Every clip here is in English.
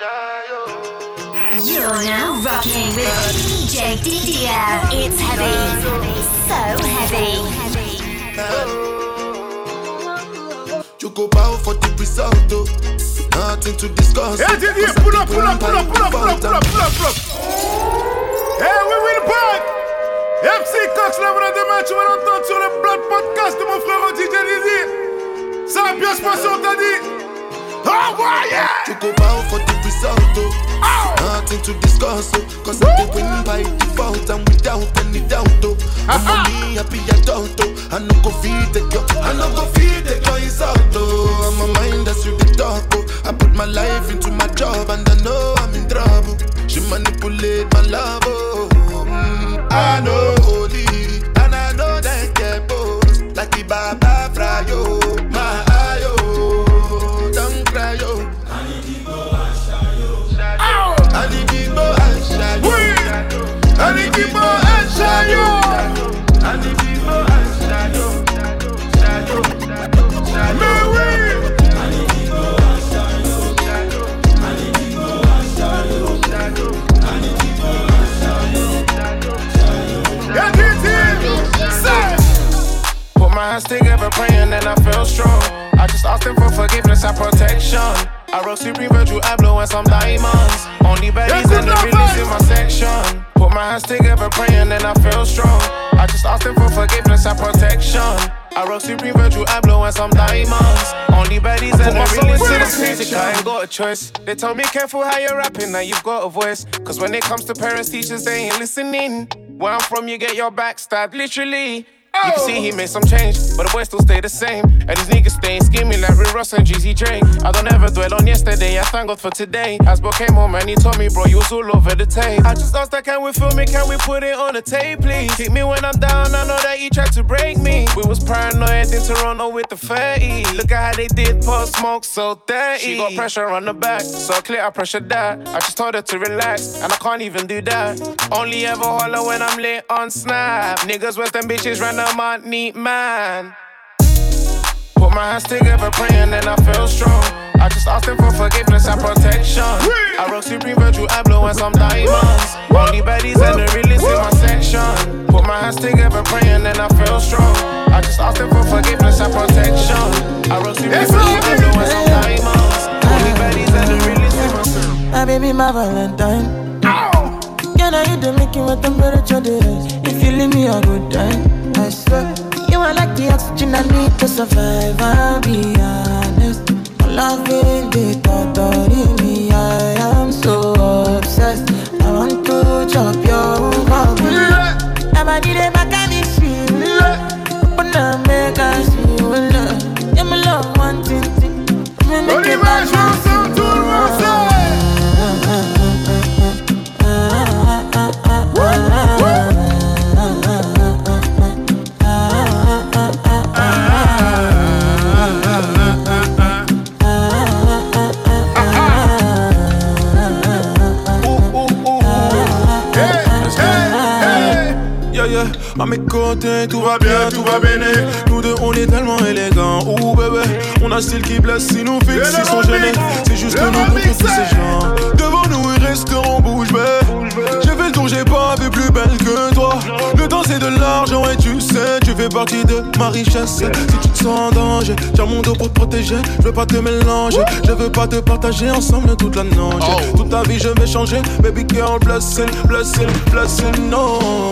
You're now rocking with DJ Didier. It's heavy, so heavy. You go bow for the result, though. Nothing to discuss. Hey, Didier, pull up, pull up, pull up, pull up, pull up, pull up, pull up, pull up. Hey, we win back. MC Cox, là, voilà demain, tu vas l'entendre sur le Blood Podcast de mon frère DJ Didier. Ça va bien se passer, on t'a dit. Envoyez! You go bow for the result, though. Nothing to discuss, oh. Cause I did win by default and without any doubt, oh. I'm money happy adult, oh. I no go feed the girl, I no go feed the girl is out, oh. I'm a mind that's you the talk, oh. I put my life into my job and I know I'm in trouble. She manipulate my love, oh. Mm, I know holy, and I know they get both. Like the Baba Frayo, my Put my hands together, praying, and I feel strong. I just asked him for forgiveness and protection. I wrote Supreme Virgil Abloh and some diamonds. Only baddies and the realest in my section. Put my hands together, praying, and I feel strong. I just asked him for forgiveness and protection. I wrote Supreme Virgil Abloh and some diamonds. Only baddies and the realest in this music. I ain't got a choice. They told me careful how you're rapping, now you've got a voice. Cause when it comes to parents, teachers, they ain't listening. Where I'm from, you get your back stabbed, literally. You can see he oh. made some change, but the boys still stay the same. And these niggas staying scheming like Rick Ross and Jeezy I don't ever dwell on yesterday, I thank God for today. Asbo came home and he told me, bro, you was all over the tape. I just asked her, can we film it, can we put it on the tape, please? Keep me when I'm down, I know that he tried to break me. We was paranoid in Toronto with the 30. Look at how they did Pop Smoke so dirty. She got pressure on the back, so clear I pressured that. I just told her to relax, and I can't even do that. Only ever holler when I'm lit on Snap. Niggas, West them bitches, out neat man. Put my hands together, praying, and I feel strong. I just asked him for forgiveness and protection. I wrote Supreme Virgil Abloh and some diamonds. Only baddies and the realest in my section. Put my hands together, praying, and I feel strong. I just asked him for forgiveness and protection. I wrote Supreme Virgil Abloh and some diamonds. Only ah. baddies and the realest in my section. My baby, my Valentine. Can I hit the making what temperature? If you leave me a good time, I. You are like the oxygen I need to survive. I'll be honest. My loving the thought of me. À mes côtés, tout va bien, tout va bien. Nous deux, on est tellement élégants. Ouh, bébé, on a style qui blesse, si nous fixe, ils sont gênés. C'est juste Le nous remix, tous ces gens. Resteront bouche bée. J'ai fait le tour, j'ai pas vu plus belle que toi. Le temps, c'est de l'argent, et tu sais, tu fais partie de ma richesse. Si tu te sens en danger, tiens mon dos pour te protéger. Je veux pas te mélanger, je veux pas te partager ensemble toute la noche. Toute ta vie, je vais changer. Baby girl, blessing, blessing, blessing, no.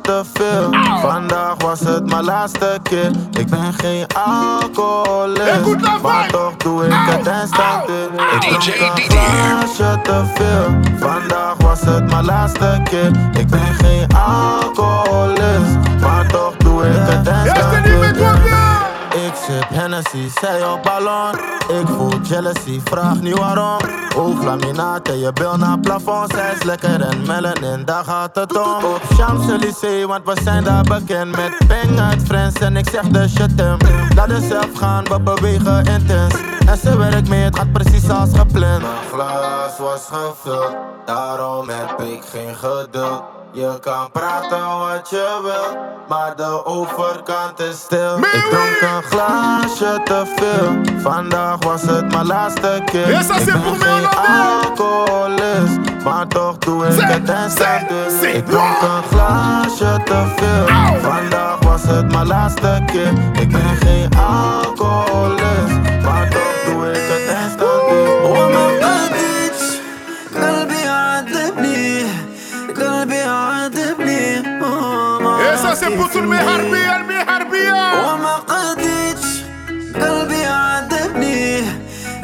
Te veel. Vandaag was het mijn laatste keer. Ik ben geen alcoholist, maar toch doe ik het instant in. Ik een Didier. glaasje te veel. Vandaag was het mijn laatste keer. Ik ben geen alcoholist, maar toch doe ik het ik sip Hennessy, zij op ballon. Ik voel jealousy, vraag niet waarom. Ooglaminaat en je bil naar plafond. Zij is lekker en melanin, daar gaat het om. Op Champs-Élysées, want we zijn daar bekend. Met ping uit friends en ik zeg de shit hem. Laat het zelf gaan, we bewegen intens. En ze werkt mee, het gaat precies als gepland. Mijn glas was gevuld, daarom heb ik geen geduld. Je kan praten wat je wil, maar de overkant is stil. Ik dronk een glaasje te veel, vandaag was het mijn laatste keer. Ik ben geen alcoholist, maar toch doe ik het en stand Ik dronk een glaasje te veel, vandaag was het mijn laatste keer. Ik ben geen alcoholist. راسي بوت المهربية المهربية وما قديتش قلبي عذبني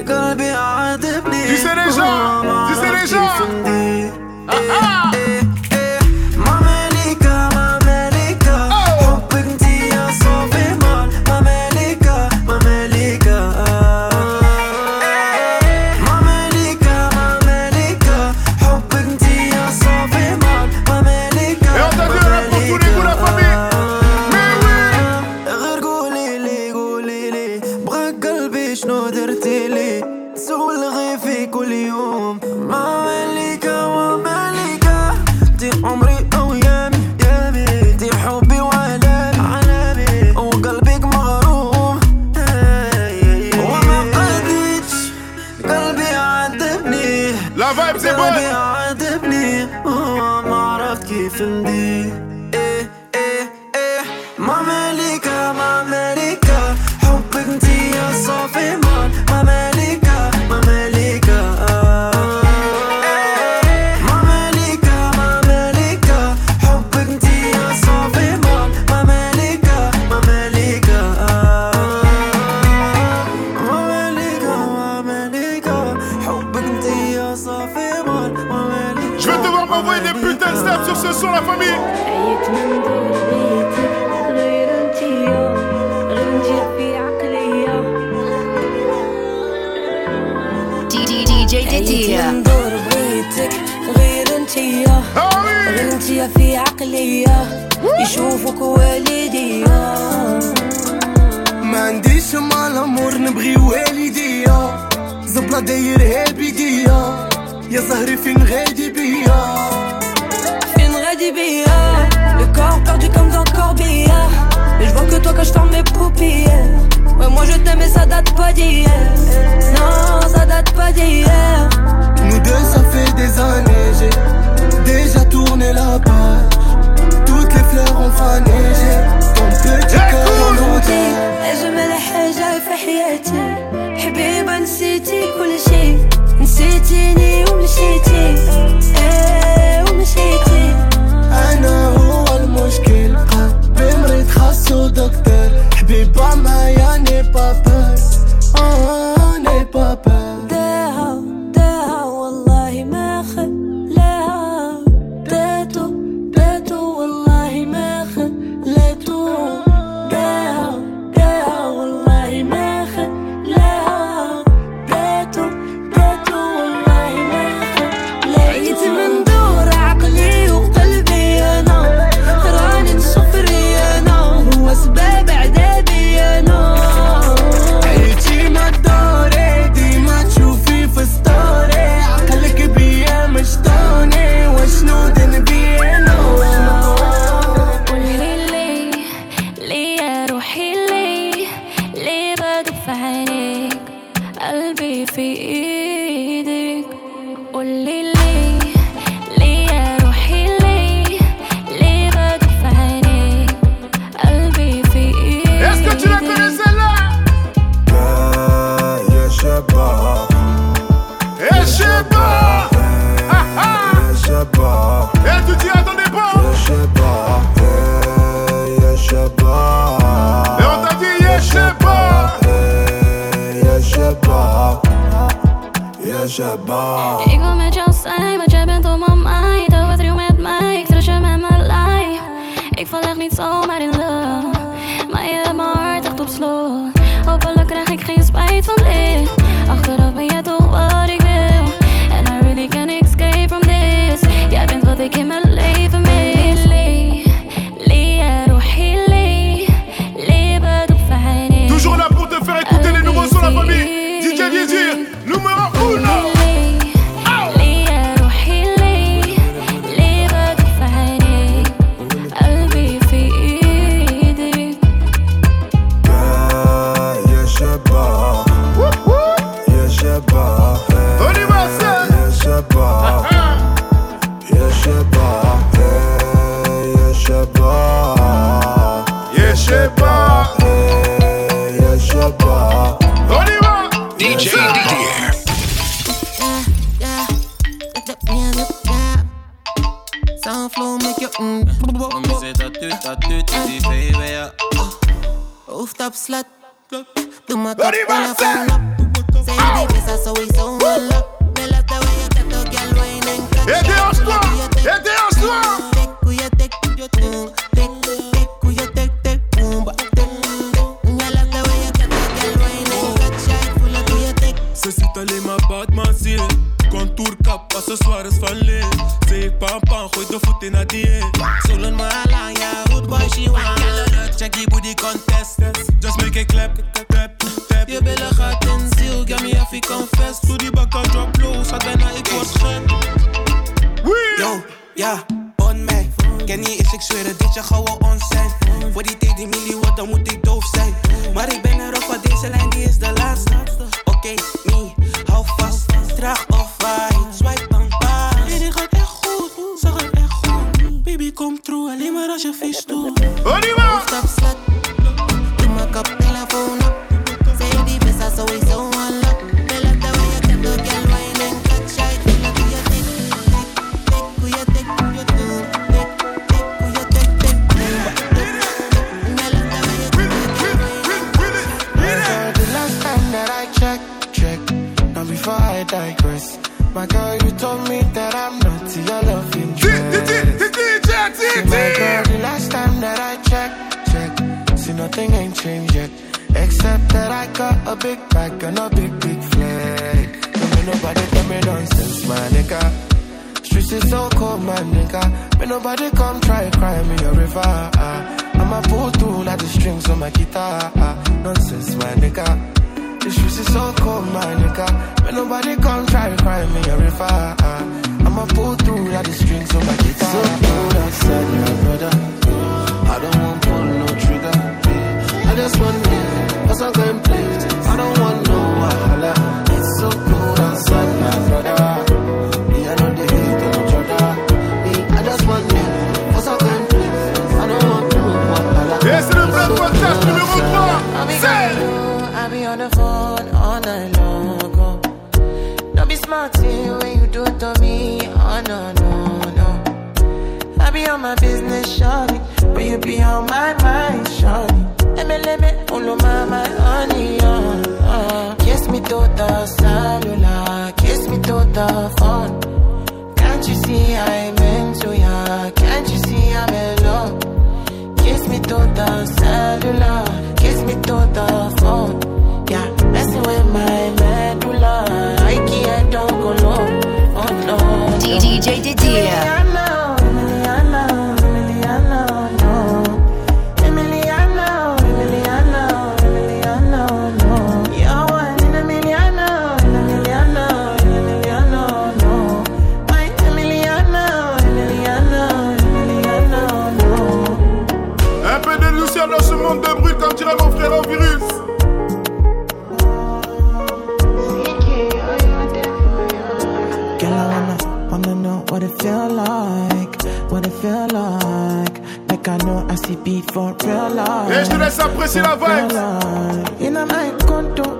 قلبي عذبني وما before I digress. My girl, you told me that I'm not your love interest. See, my girl, the last time that I checked, check, see nothing ain't changed yet. Except that I got a big bag and a big, big flag. Don't be nobody tell me nonsense, my nigga. Streets is so cold, my nigga. May nobody come try cry me a river. Ah, I'ma pull through like the strings on my guitar. Ah, nonsense, my nigga. This juice is so cold, my nigga. When nobody come try cry me a river. I'ma pull through like the strings on my guitar. So cold outside, my brother. I don't want pull no trigger. I just want to live, cause I'm going play. on my business, shawty. But you be on my mind, shawty. Let me, let me, all my, my honey, uh, uh. Kiss me through the cellular, kiss me through the phone. Can't you see I'm into ya? Can't you see I'm in love? Kiss me through the cellular, kiss me through the phone. Yeah, messing with my medulla. I can't don't go low, oh no. DJ Didier. what it feel like, what it feel like. Like I know I see beat for real life. Et je te laisse apprécier la vibe. In a my condo,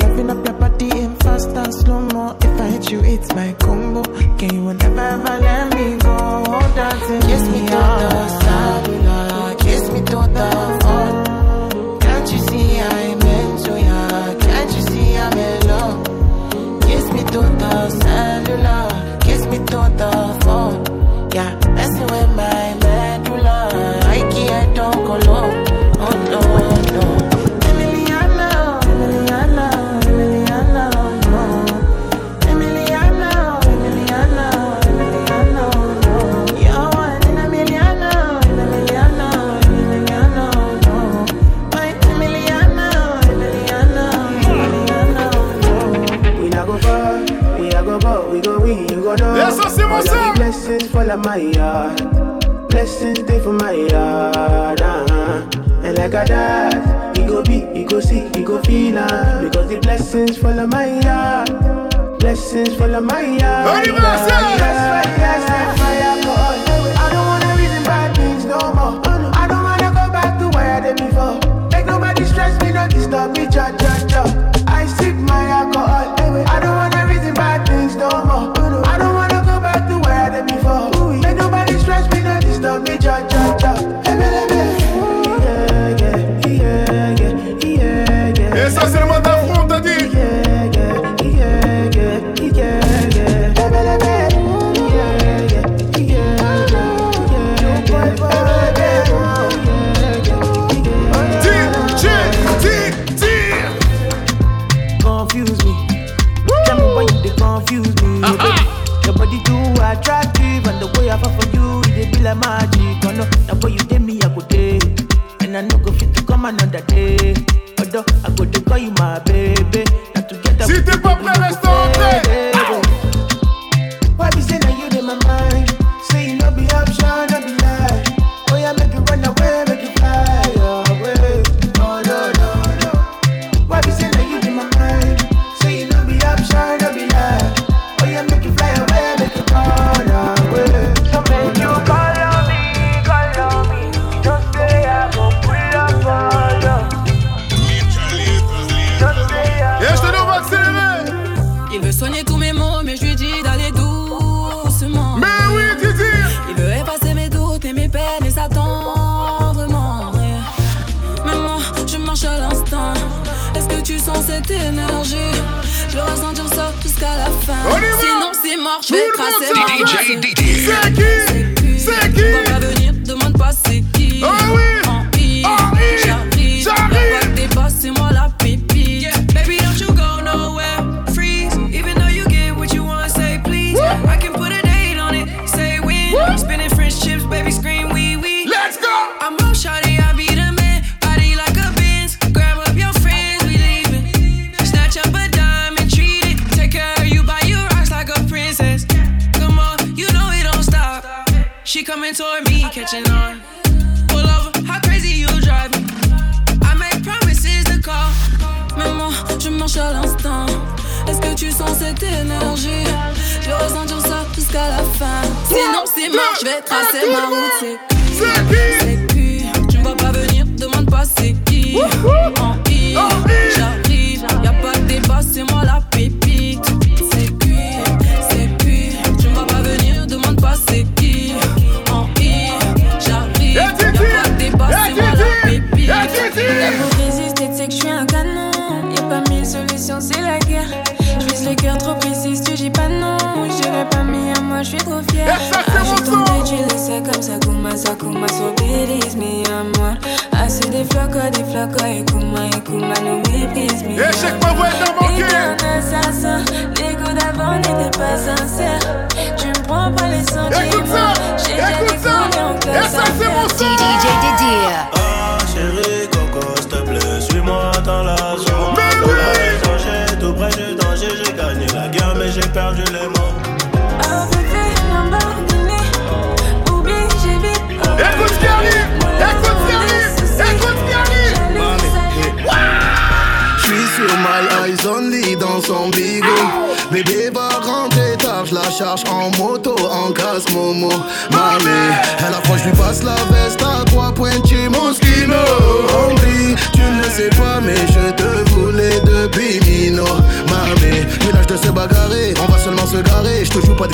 loving up your body in fast and slow mo. If I hit you, it's my combo. Can you never ever let me go? Dancing, kiss me to the cellular, kiss me to the. my yard. Blessings day for my yard. Uh-huh. And like I died, he go be, he go see, he go feel. Uh, because the blessings follow my yard. Blessings follow my yard. confuse me. Uh-huh. Your body too attractive, and the way I fall for you, it be like magic. Oh no, the way you take me, I go day, and I no go fit to come another day. Although I go to call you my baby.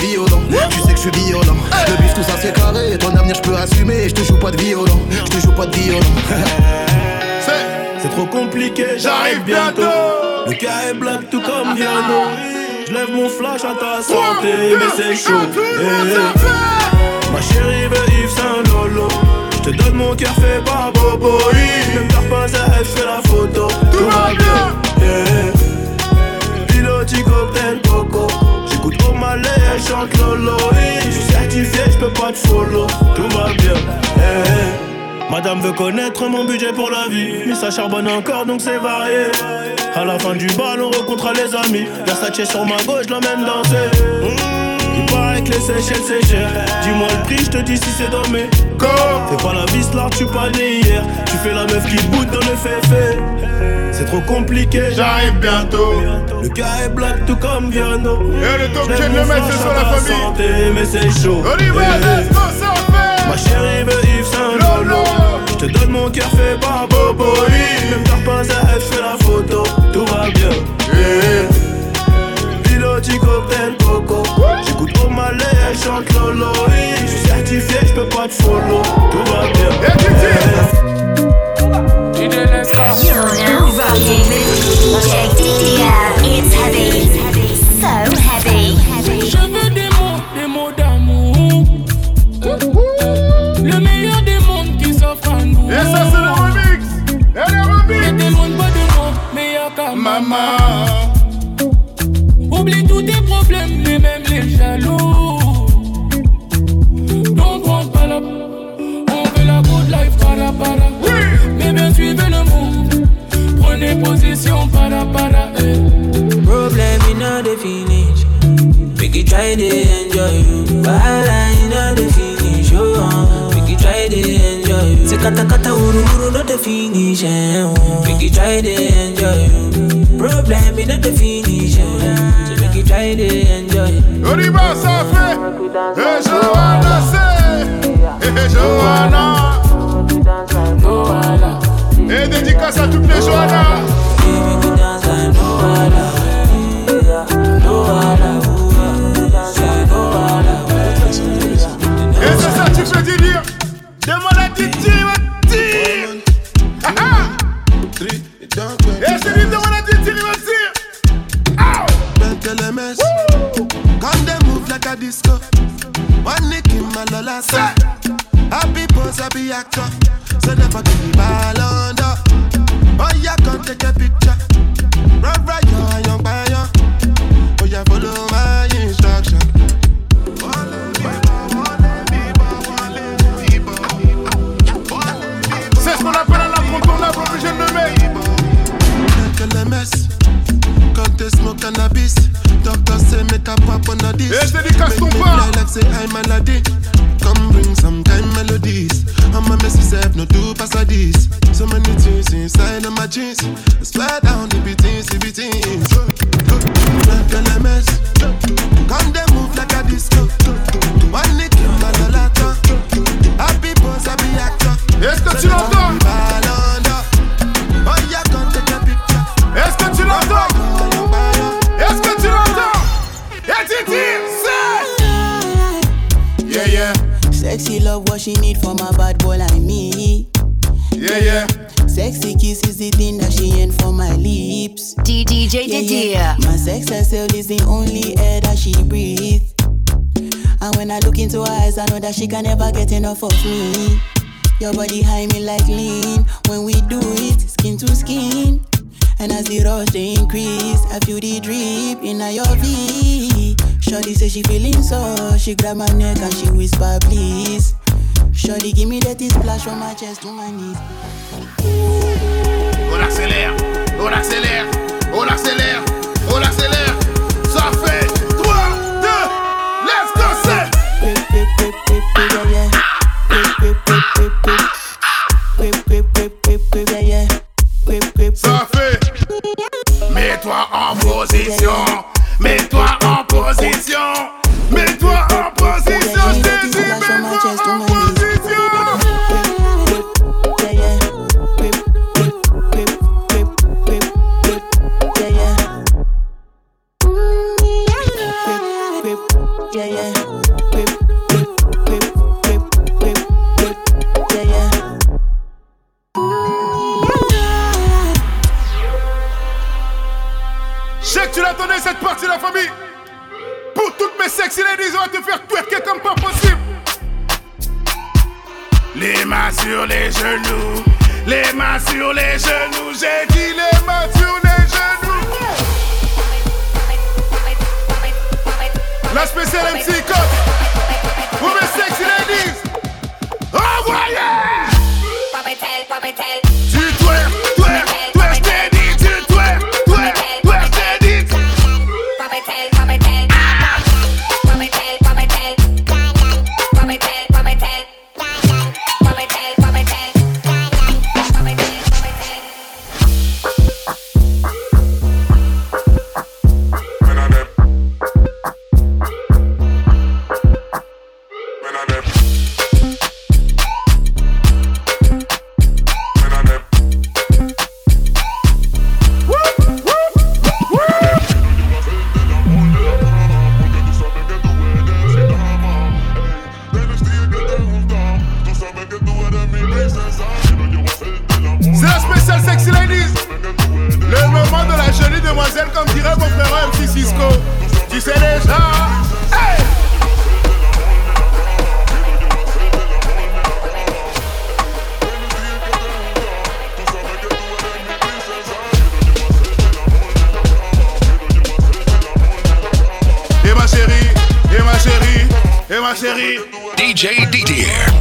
Tu sais que je suis violent. Le bif, tout ça c'est carré. Ton avenir, je peux assumer. Je te joue pas de violent. Je te joue pas de violent. C'est trop compliqué, j'arrive bientôt. Le cas est black tout comme ah, ah, Diano. Ah. Je lève mon flash à ta santé, mais c'est chaud. Eh, eh. Ma chérie veut Yves Saint Lolo. Je te donne mon cœur fait par Bobo. Ne me perds pas, je fais la photo. Tout, va bien. Eh, Pilote, balais, chante lolo. Je suis certifié, je peux pas te follow. Tout va bien. Hey. Madame veut connaître mon budget pour la vie. Mais ça charbonne encore, donc c'est varié. À la fin du bal, on rencontre les amis. Versace sur ma gauche, l'emmène danser paraît que les Seychelles c'est cher. Dis-moi le prix, je te dis si c'est dans mes corps. Fais pas la vis là, tu pas né hier. Tu fais la meuf qui bout dans le féfé. C'est trop compliqué, j'arrive bientôt. Le cas est black tout comme Viano. Et le top chain le mettre sur la famille. Santé, mais c'est chaud. Go, ça fait. Ma chérie veut Yves Saint Lolo. Je te donne mon cœur fait par Bobo. Même t'as pas à elle, fais la photo. Tout va bien. Piloti cocktail coco. J'écoute au malais, elle chante Lolo. Je suis certifié, je peux pas te follow. Tout va bien. You're rocking with DJ Didier. It's heavy, so heavy. Je veux des mots, des mots d'amour. Le meilleur des mondes qui s'offre à nous. Et ça, c'est le remix. Et le remix. Ne t'éloigne pas de moi, meilleur qu'à maman. Make you try to enjoy you. Wahala in the finish. Make you try to enjoy you. Say kata kata uru uru not the finish. Eh, try to enjoy. Problem in the finish. Eh. So you try to enjoy. On y va, ça fait. Et Johanna, c'est. Et Johanna. Et dédicace à toutes les a disco. One nick in my lola say, happy pose, happy actor. So never give me ball under. Oh yeah, come take a picture. Run right, yo, young bayo. Oh yeah, follow my instruction. C'est ce qu'on appelle un incontournable obligé de le mettre. Bentelemès, come they smoke cannabis. Doctor say make a pop on a this. Et ton Make me pas. like say I'm Aladdin. Come bring some kind melodies. I'm a messy self, no do pass this. So many things inside of my jeans. I swear down the beatings, the beatings. Like a mess. Come they move like a disco. One nick my lolata. Happy boss, happy actor. Est-ce que tu l'entends? She need from a bad boy like me. Yeah, yeah. Sexy kiss is the thing that she ain't for my lips. DJ Yeah, yeah. My sex herself is the only air that she breathes. And when I look into her eyes, I know that she can never get enough of me. Your body high me like lean. When we do it, skin to skin. And as the rush they increase, I feel the drip in your V. Shorty say she feeling so, she grab my neck and she whisper please. Shorty give me that splash my chest my. On accélère, on accélère, on accélère, on accélère. Ça fait 3, 2, let's go, c'est. Ça fait. Mets-toi en position, mets-toi en position, mets-toi ma chérie. DJ Didier.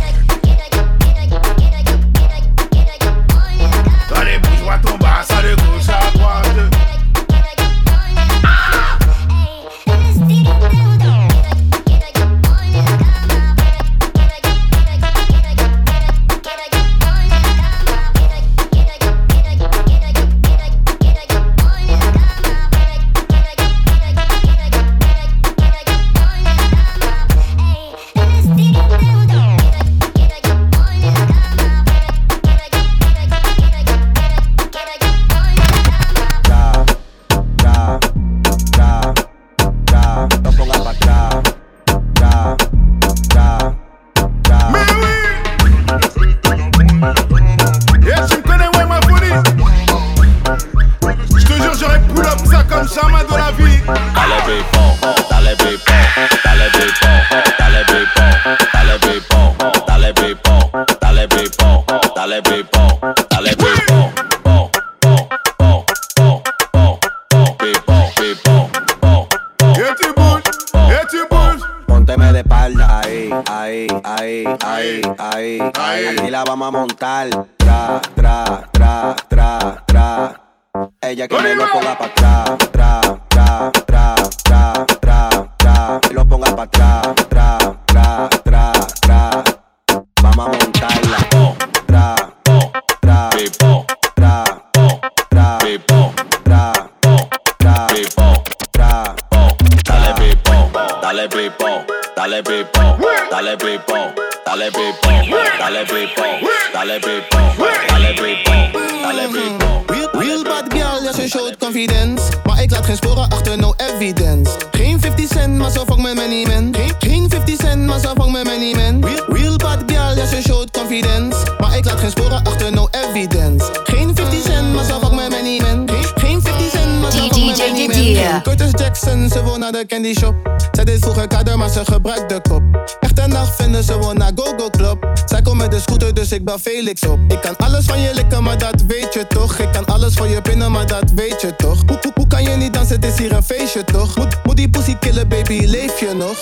50 cent, maar zo vang met many men Real, real bad girl, ja ze showt confidence. Maar ik laat geen sporen achter, no evidence. Geen 50 cent, maar zo vang met many men Geen, geen 50 cent, maar zo vang met many men Geen Curtis Jackson, ze wil naar de candy shop. Zij deed vroeger kader, maar ze gebruikt de kop Echte nacht vinden ze wil naar Go-Go Club. Zij komt met de scooter, dus ik bel Felix op. Ik kan alles van je likken, maar dat weet je toch? Ik kan alles voor je pinnen, maar dat weet je toch? Hoe, hoe, hoe kan je niet dansen, het is hier een feestje toch? Moet, moet die pussy killen, baby, leef je nog?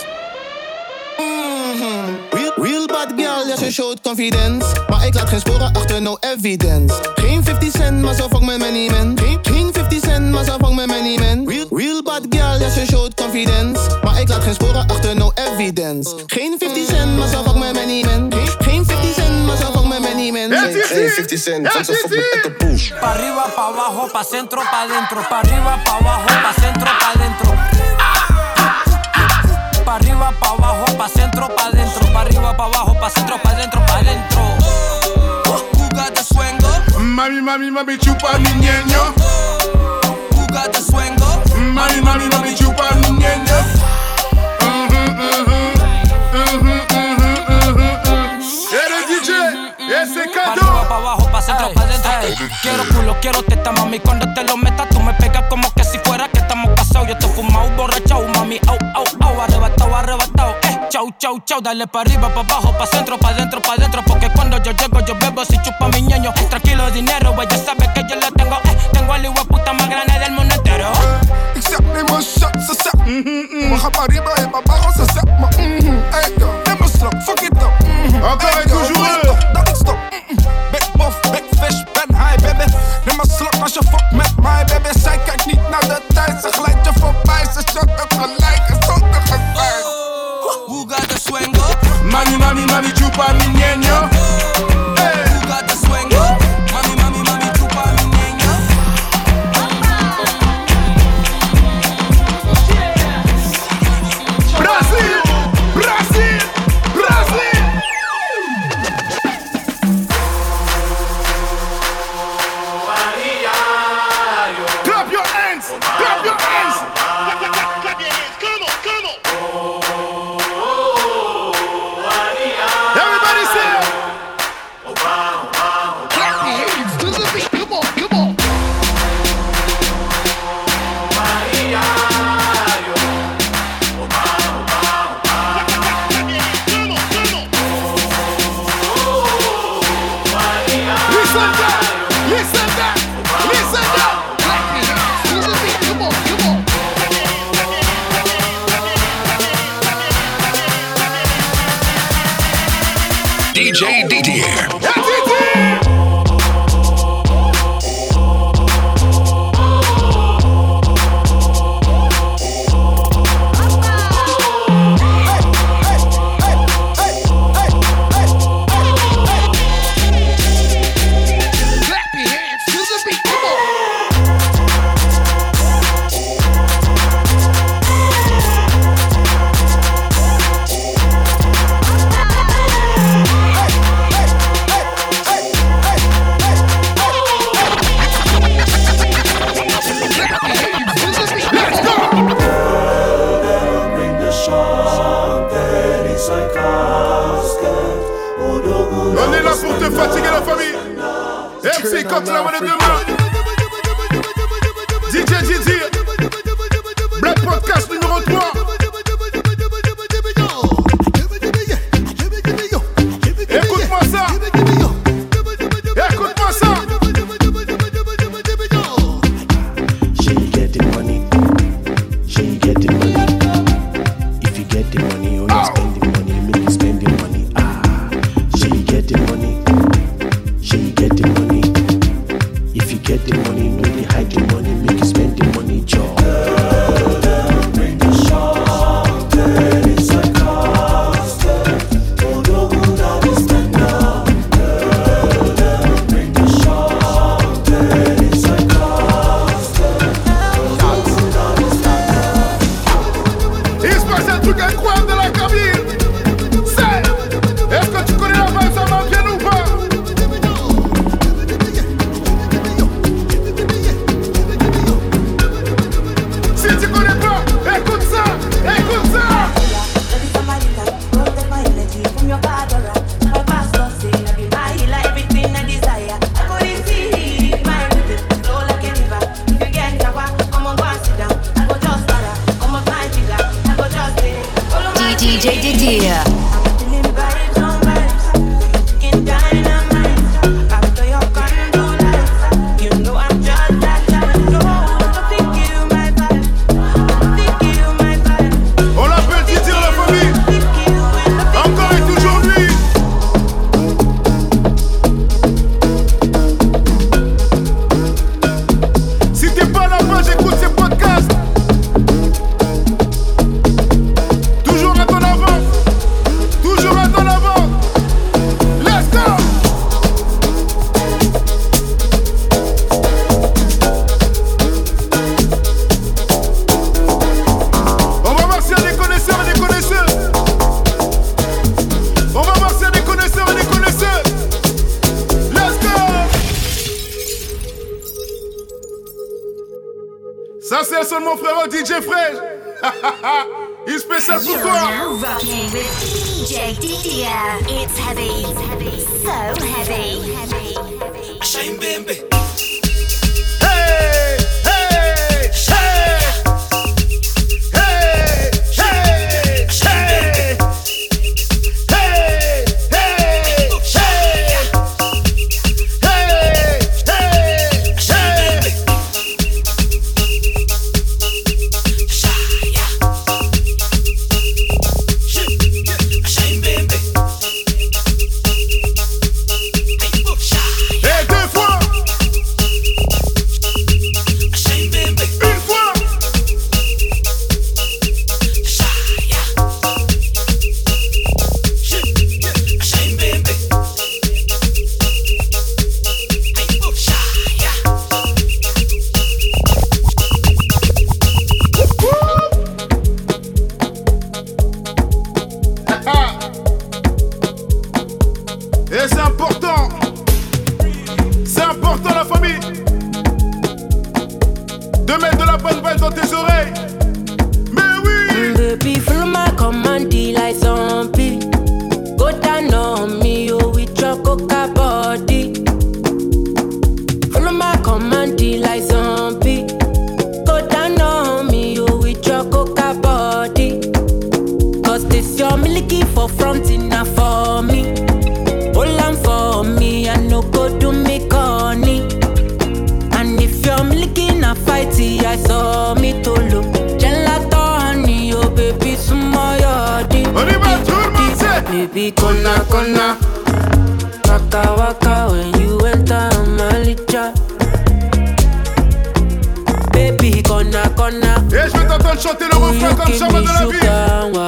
Ja ze showt confidence. Maar ik laat geen sporen achter, no evidence. Geen 50 cent, maar zo vang met many men Geen, geen 50 cent, maar zo vang met many men Real, real bad girl, ja ze showt confidence. Maar ik laat geen sporen achter, no evidence. Geen 50 cent, maar zo vang met many men Geen, geen 50 cent, maar zo vang met many men Geen 50 cent, van zo fuck met Echo Push. Pa' arriba, pa' abajo, pa' centro, pa' dentro. Pa' arriba, pa' abajo, pa' centro, pa' dentro. Pa' arriba, pa' abajo, pa' centro, pa' dentro. Pa' arriba, pa' abajo, pa' centro, pa' dentro, pa' dentro. Who got the swango? Mami, mami, mami, chupa mi. Who got the swango? Mami, mami, mami, chupa mi. Et le DJ, et c'est Pa' cadeau. arriba, pa' abajo, pa' centro, pa' dentro. Quiero culo, quiero teta, mami. Cuando te lo metas, tú me pegas como que si fuera que estamos casados. Yo te fumado, borrachao, mami. Au, au, au, chau, chau, chau. Dale pa' arriba, pa' abajo, pa' centro, pa' dentro, pa' dentro. Porque cuando yo llego, yo bebo si chupa mi ñeño. Tranquilo, dinero, ella sabe que yo lo tengo. Eh, tengo al igual puta más grande del mundo entero. Mijn shot, zet We gaan maar ribben en mijn barrel, ze zet me Hey yo, een slok, fuck it up Encore Hey, et yo, toujours. ik stop Big buff, big fish, ben high baby Neem een slok als je fuck met mij baby Zij kijkt niet naar de tijd, ze glijdt je voorbij Ze shot het gelijk en zonder Mami, mami, mami, chupa mi ñeño. spécial sur mon frère DJ Fresh. Il spécial pour You're toi. Now rocking with DJ Didier. It's heavy, it's heavy, so heavy. Shame, baby. Chanter le refrain comme Chama de la vie.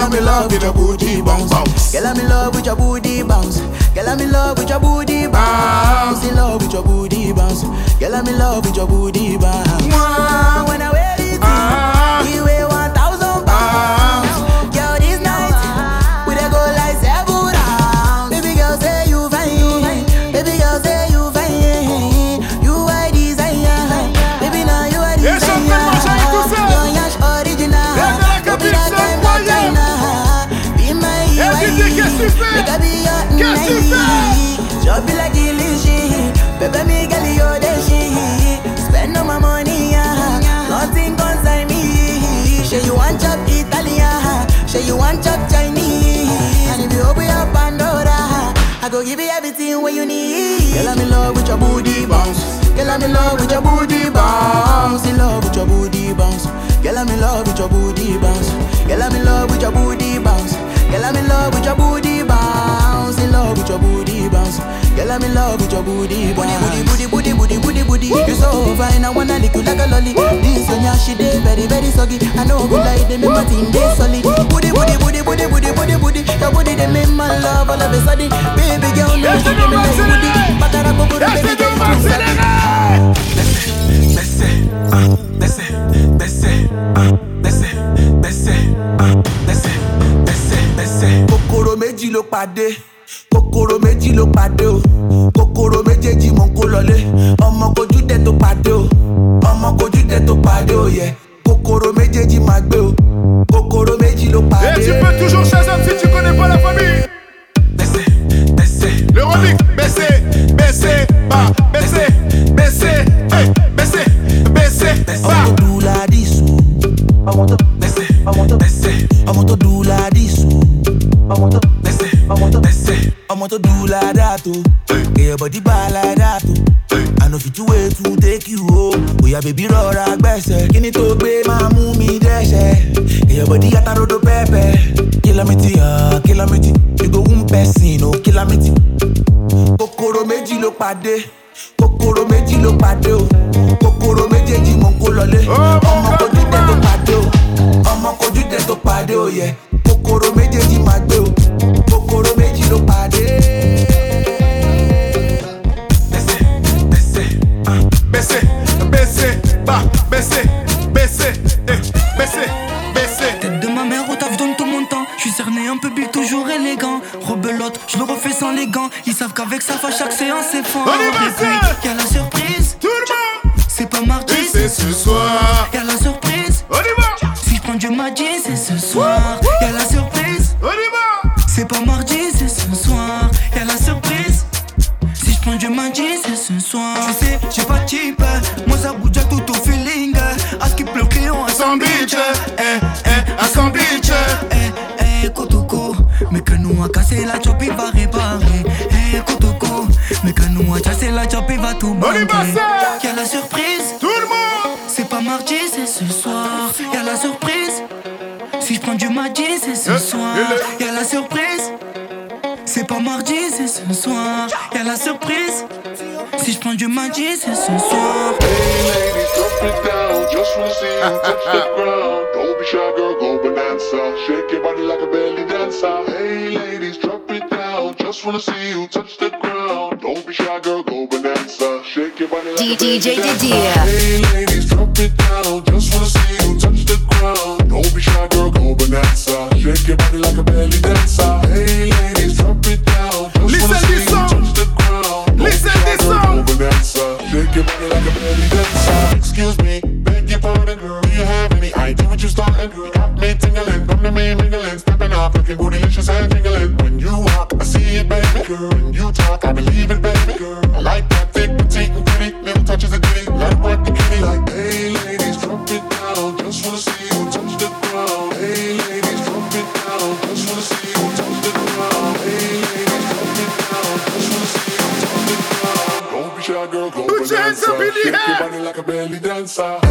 Girl, I'm in love with your booty bounce. Girl, I'm in love with your booty bounce. Girl, I'm in love with your booty bounce. Ah. In love with your booty bounce. Girl, I'm in love with your booty bounce. When I wear it, ah. you weigh one thousand pounds. Ah. Say you want chop Italian. Say you want chop Chinese. And if you open your Pandora, I go give you everything what you need. Girl, I'm in love with your booty bounce. Girl, I'm in love with your booty bounce. In love with your booty bounce. Girl, I'm in love with your booty bounce. Girl, I'm in love with your booty bounce. Girl, I'm in love with your booty bounce. In love with your booty bounce. Girl, I'm in love with your booty bounce. Booty, booty, booty, booty, booty, booty. You so fine, I wanna lick you like a lolly. This one, yeah, she dey very, very soggy. I know good like them, my team they solid. Booty, booty, booty, booty, booty, booty, booty. Your booty they make my love all of a sudden. Baby girl, no, you give me like woody. Batara, go, go, baby girl, you too sexy. Bese, ah, bese, bese, ah, bese, bese, ah, bese, bese, bese. kòkòrò méjì ló pàdé kòkòrò méjì ló pàdé o. Kòkòrò méjèèjì mò ń kó lọlé. Ọmọ kojú dẹ tó pàdé o. Ọmọ kojú tó pàdé o yẹ kòkòrò méjèèjì máa gbé o. Kòkòrò méjì ló Et pàdé. tu peux toujours chaser si tu connais pas la famille. Le remix, baissez, baissez, baissez, ọmọ tó dùn ládàtò èèyàn bọ̀dí bá ládàtò àná fìtú wé tu take you home. Bóyá bèbí rọra gbẹ̀sẹ̀. Kíní tó gbé máa mú mi dẹ́sẹ̀? Èèyàn bọ̀dí yàtàrodo pẹ́pẹ́. Kìlómítì hàn you go wound person o kìlómítì kòkòrò méjì ló pàdé. Kòkòrò méjì ló pàdé o kòkòrò méjèèjì mò ń kó lọlé. Ọmọ kojú dẹ tó pàdé o ọmọ kojú dẹ tó pàdé o yẹ kòkòrò méjèèjì máa gbé o kòkòrò méjì Tête de ma mère au t'avant ton mon Je suis cerné un peu billet toujours élégant. Robelote Je le refais sans les gants. Ils savent qu'avec sa chaque séance est faux Y'a la surprise. C'est pas Martin Y'a la surprise. On y va. Si quand Dieu m'a dit c'est ce soir. Nous a cassé la chop, il va réparer. Eh, Kotoko. Mais que nous a cassé la chop, il va tout banquer. Y'a la surprise. Tout le monde. C'est pas mardi, c'est ce soir. Y'a la surprise. Si je prends du magie, c'est ce soir. Y'a la surprise. C'est pas mardi, c'est ce soir. Y'a la surprise. Si je prends du magie, c'est ce soir. Hey ladies, drop it down. Just wanna see you touch the ground. Don't be shy, girl, go bonanza. Shake your body like a belly dancer. Hey ladies, drop it down. Just wanna see you touch the ground. Don't be shy, girl, go bonanza. Shake your body like a belly dancer. Didier. Hey ladies, drop it down. Just wanna see you touch the ground. Don't be shy, girl, go bonanza. Shake your body like a belly dancer. Hey ladies, drop it down. Just wanna see you touch the ground. Don't be shy, this girl, song. go bonanza. Shake your body like a up, looking bootylicious and tingling. When you walk, I see it, baby. Girl, when you talk, I believe it, baby. Girl, I like that thick, petite, and pretty. Little touches of ditty, let it work the kitty. Like, hey, ladies, drop it down. Just wanna see you touch the ground. Hey, ladies, drop it down. Just wanna see you touch the ground. Hey, ladies, drop it down. Just wanna see you touch the ground. Don't be shy, girl, go Put your hands bonanza. up uh, in the Shake your body like a belly dancer.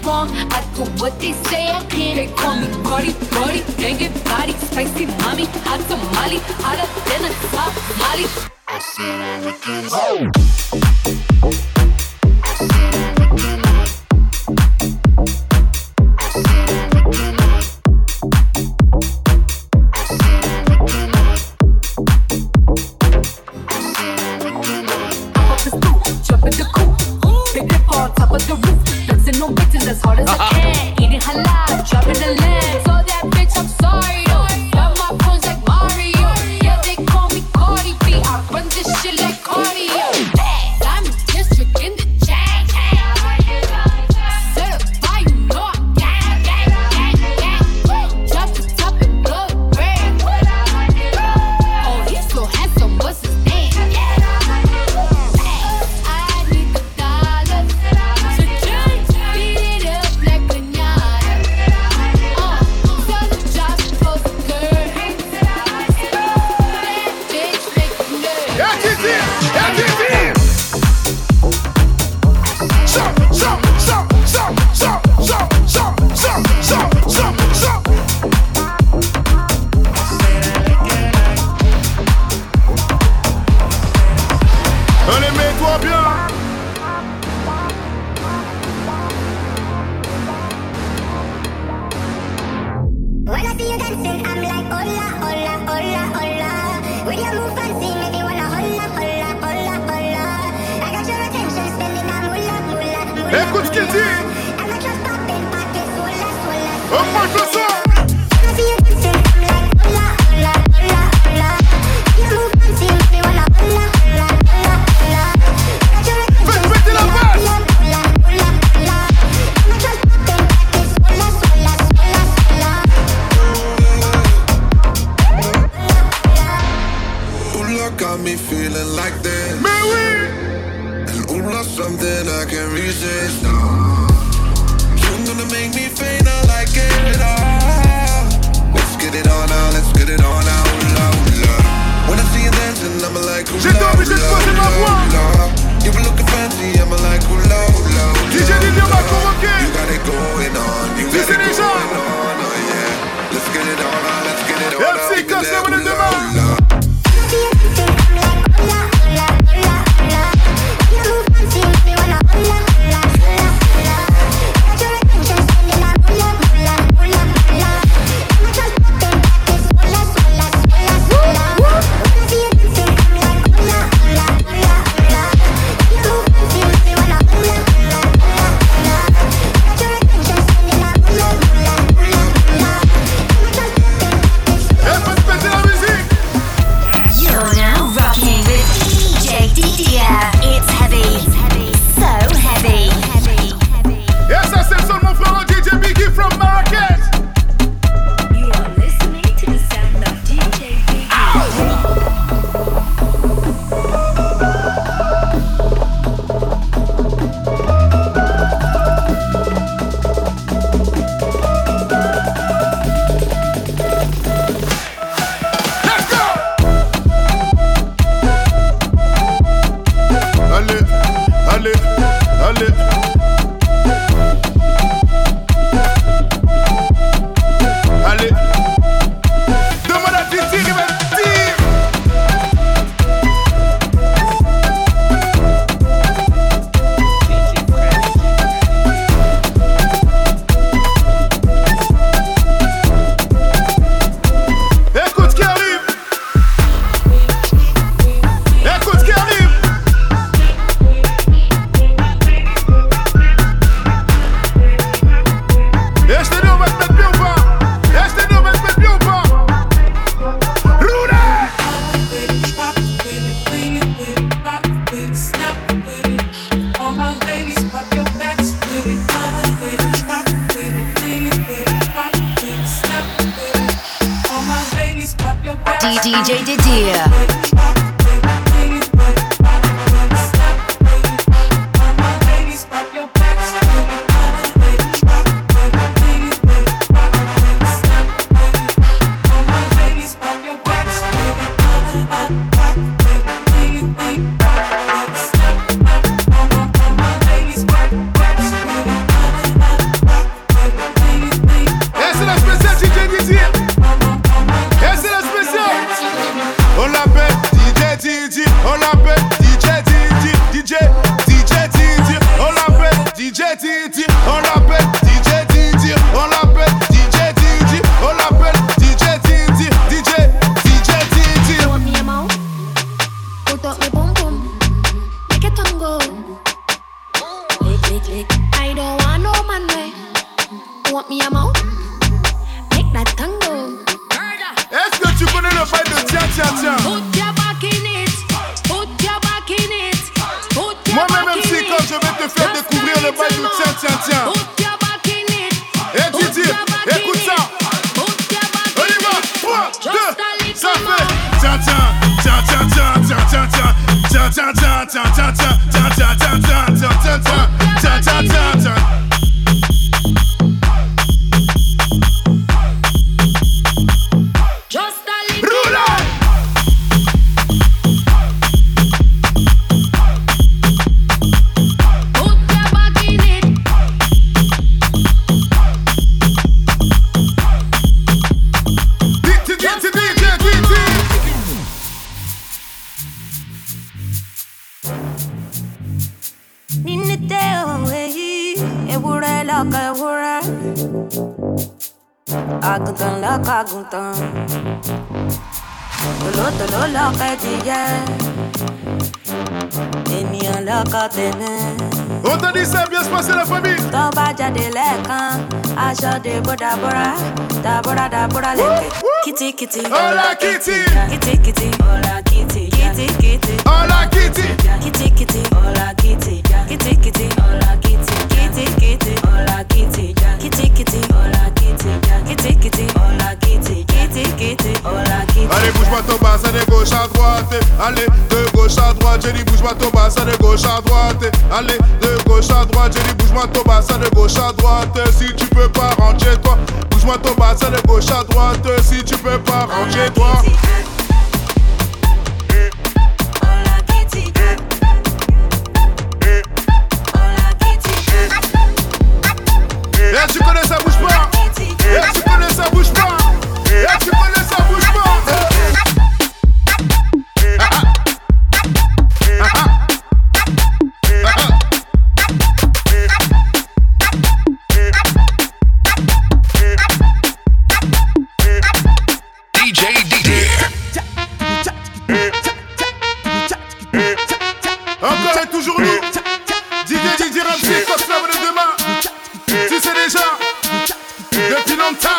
what's. I do what they say I can. They call me Cardi, Cardi, banging body, spicy mommy, hot tamale, hotter than a top Molly. I said I look good. resist tẹ̀lé. ó tó ní sẹ́ẹ̀bì ẹ̀sùn pàṣẹlẹ̀ fún mi. tó bá jáde lẹ́ẹ̀kan aṣọ dèbò dàbọ̀ra dàbọ̀ra kitty, lẹ́kẹ̀. kìtìkìtì. Kitty kitty, kìtìkìtì. ọ̀la Kitty kitty, ọ̀la kìtì. Kitty kitty, kìtì. kìtìkìtì. Kitty kitty, kìtìkìtì. ọ̀la. Allez, bouge-moi ton bassin de gauche à droite. Allez, de gauche à droite. J'ai dit, bouge-moi ton bassin de gauche à droite. Allez, de gauche à droite. J'ai dit, bouge-moi ton bassin de gauche à droite. Si tu peux pas rentrer toi, bouge-moi ton bassin de gauche à droite. Si tu peux pas rentrer toi. Eh, tu connais ça, bouge pas. Eh, tu connais ça, bouge pas. on time.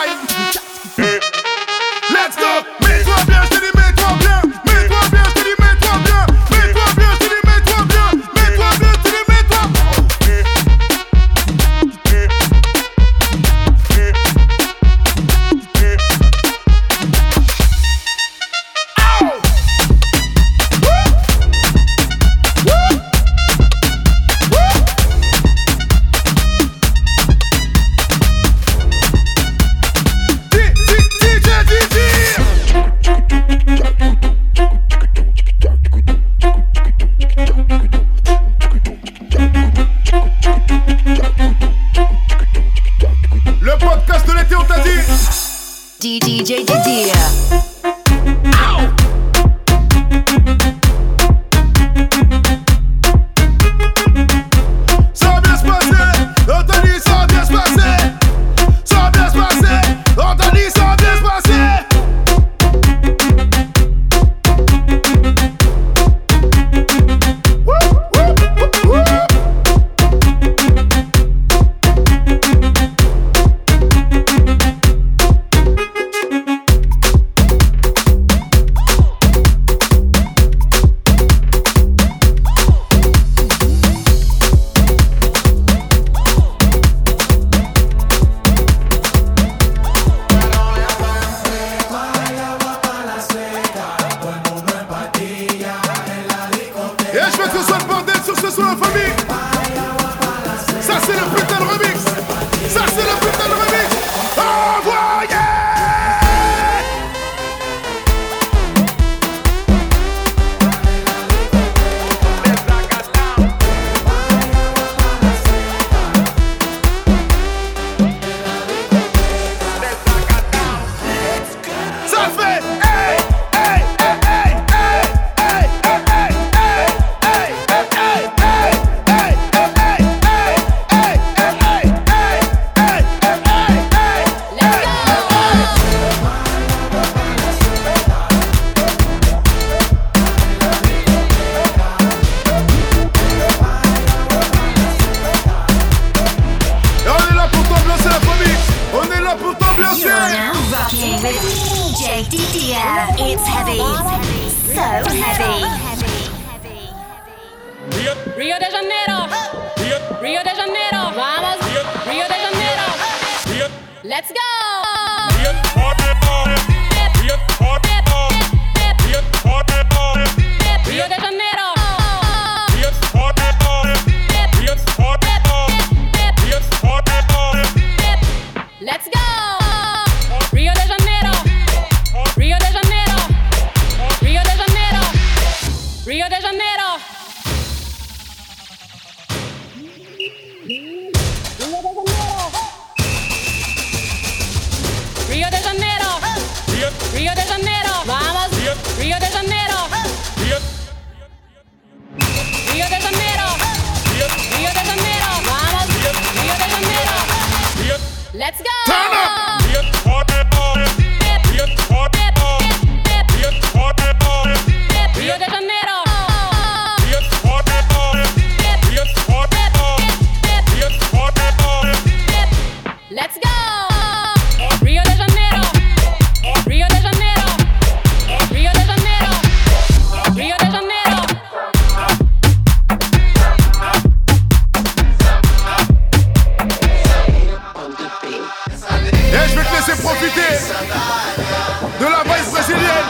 De la vibe brésilienne.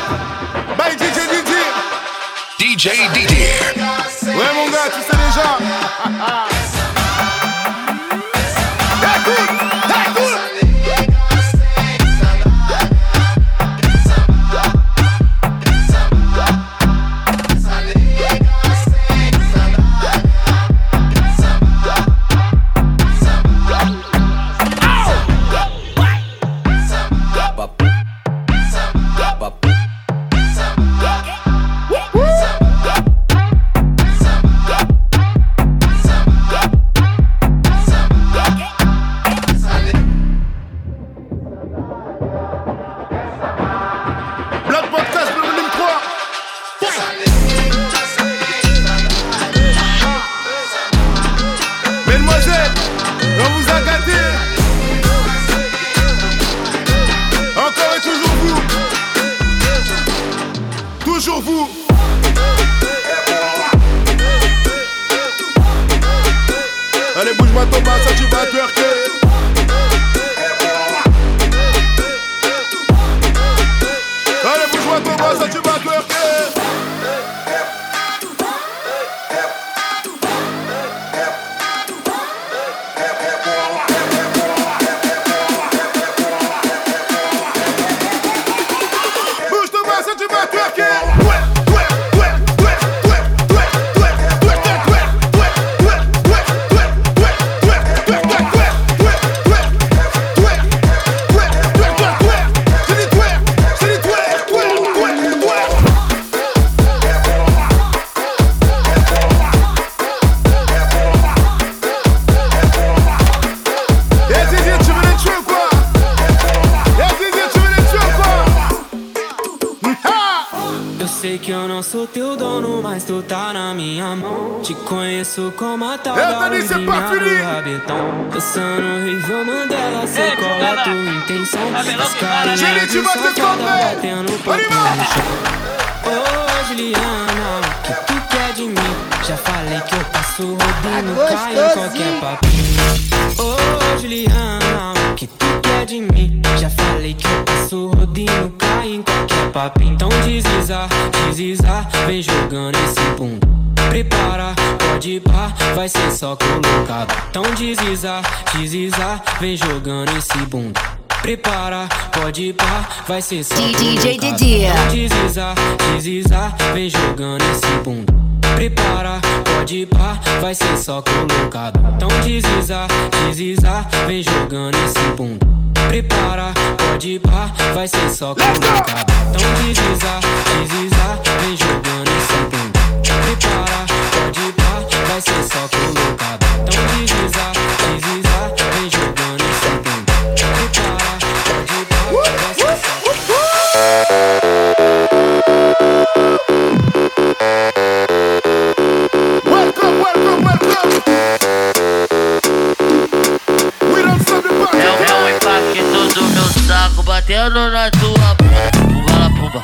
By DJ Didier. DJ Didier. Ouais, mon gars, tu sais déjà. Sei que eu não sou teu dono, mas tu tá na minha mão. Te conheço como a tal da luzinha do rabetão. Dançando horrível Mandela, sei qual é a tua intenção. Os caras de safada batendo papo no chão. Ô Juliana, o que tu quer de mim? Já falei que eu passo rodando, caio em qualquer papinho. Ô Juliana, de mim? Já falei que eu passo rodinho, caio em qualquer papinho. Então desliza, desliza, vem jogando esse bunda. Prepara, pode pá, vai ser só colocado. Então desliza, desliza, vem jogando esse bunda. Prepara, pode pá, vai ser só DJ colocado. Didier. Então desliza, desliza, vem jogando esse bunda. Prepara, pode pá, vai ser só colocado. Então desliza, desliza, vem jogando esse bunda. Prepara, pode pá, vai ser só colocado. Então desliza, desliza, vem jogando esse bunda. Prepara, pode pá, vai ser só colocado. Então desliza, desliza, vem jogando esse bunda. Prepara, batendo na tua bunda. Pumba la pumba,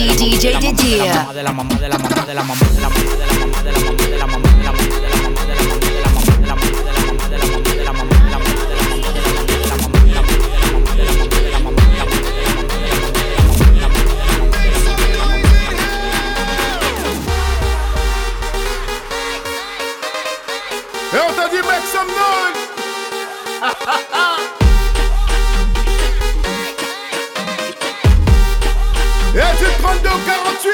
DJ, DJ, DJ. Et du 32 au 48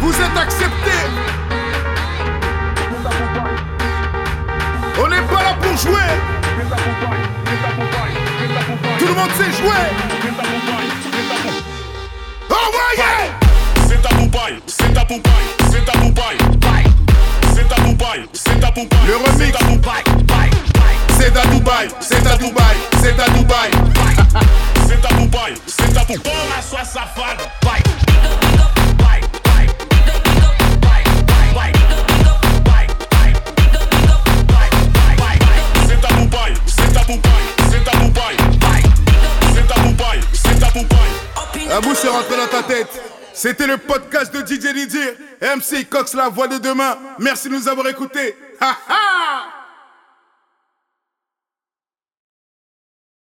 Vous êtes acceptés On n'est pas là pour jouer. Tout le monde sait jouer. Envoyez. C'est ta poupaille, c'est ta poupaille, c'est ta poupaille. C'est ta poupaille, c'est ta poupaille. Le remix. C'est à Dubaï, c'est à Dubaï, c'est à Dubaï c'est tabou, bye, c'est tabou. On m'assoit sa fade, bye. Un bout s'est rentré dans ta tête. C'était le podcast de DJ Didier. MC Cox, la voix de demain. Merci de nous avoir écoutés. Ha ha!